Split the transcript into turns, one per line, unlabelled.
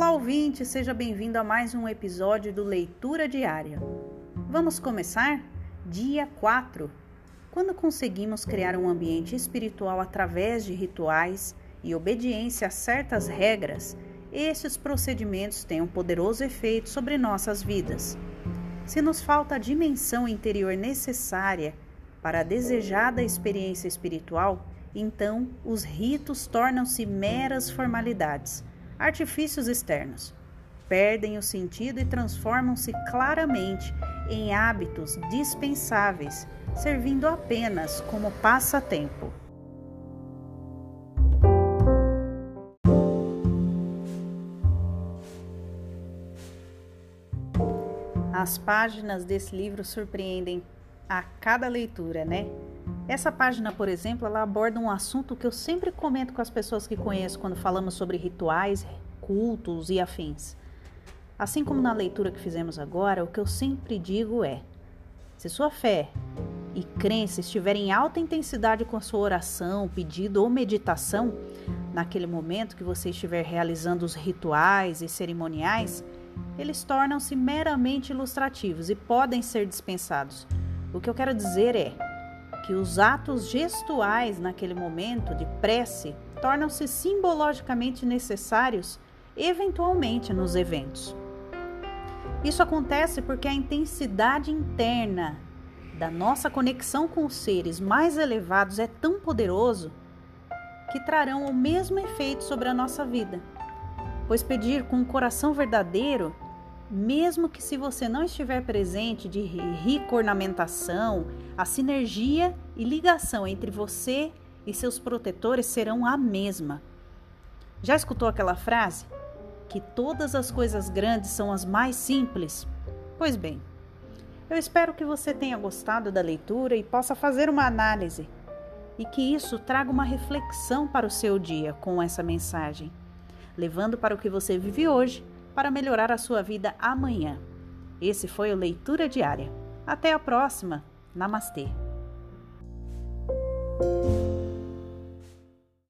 Olá, ouvinte, seja bem-vindo a mais um episódio do Leitura Diária. Vamos começar? Dia 4. Quando conseguimos criar um ambiente espiritual através de rituais e obediência a certas regras, estes procedimentos têm um poderoso efeito sobre nossas vidas. Se nos falta a dimensão interior necessária para a desejada experiência espiritual, então os ritos tornam-se meras formalidades, artifícios externos. Perdem o sentido e transformam-se claramente em hábitos dispensáveis, servindo apenas como passatempo. As páginas desse livro surpreendem a cada leitura, né? Essa página, por exemplo, ela aborda um assunto que eu sempre comento com as pessoas que conheço quando falamos sobre rituais, cultos e afins. Assim como na leitura que fizemos agora, o que eu sempre digo é: se sua fé e crença estiverem em alta intensidade com a sua oração, pedido ou meditação, naquele momento que você estiver realizando os rituais e cerimoniais, eles tornam-se meramente ilustrativos e podem ser dispensados. O que eu quero dizer é que os atos gestuais naquele momento de prece tornam-se simbologicamente necessários eventualmente nos eventos. Isso acontece porque a intensidade interna da nossa conexão com os seres mais elevados é tão poderoso que trarão o mesmo efeito sobre a nossa vida. Pois pedir com um coração verdadeiro mesmo que se você não estiver presente de rica ornamentação, a sinergia e ligação entre você e seus protetores serão a mesma. Já escutou aquela frase? Que todas as coisas grandes são as mais simples? Pois bem, eu espero que você tenha gostado da leitura e possa fazer uma análise e que isso traga uma reflexão para o seu dia com essa mensagem, levando para o que você vive hoje para melhorar a sua vida amanhã. Esse foi o Leitura Diária. Até a próxima. Namastê.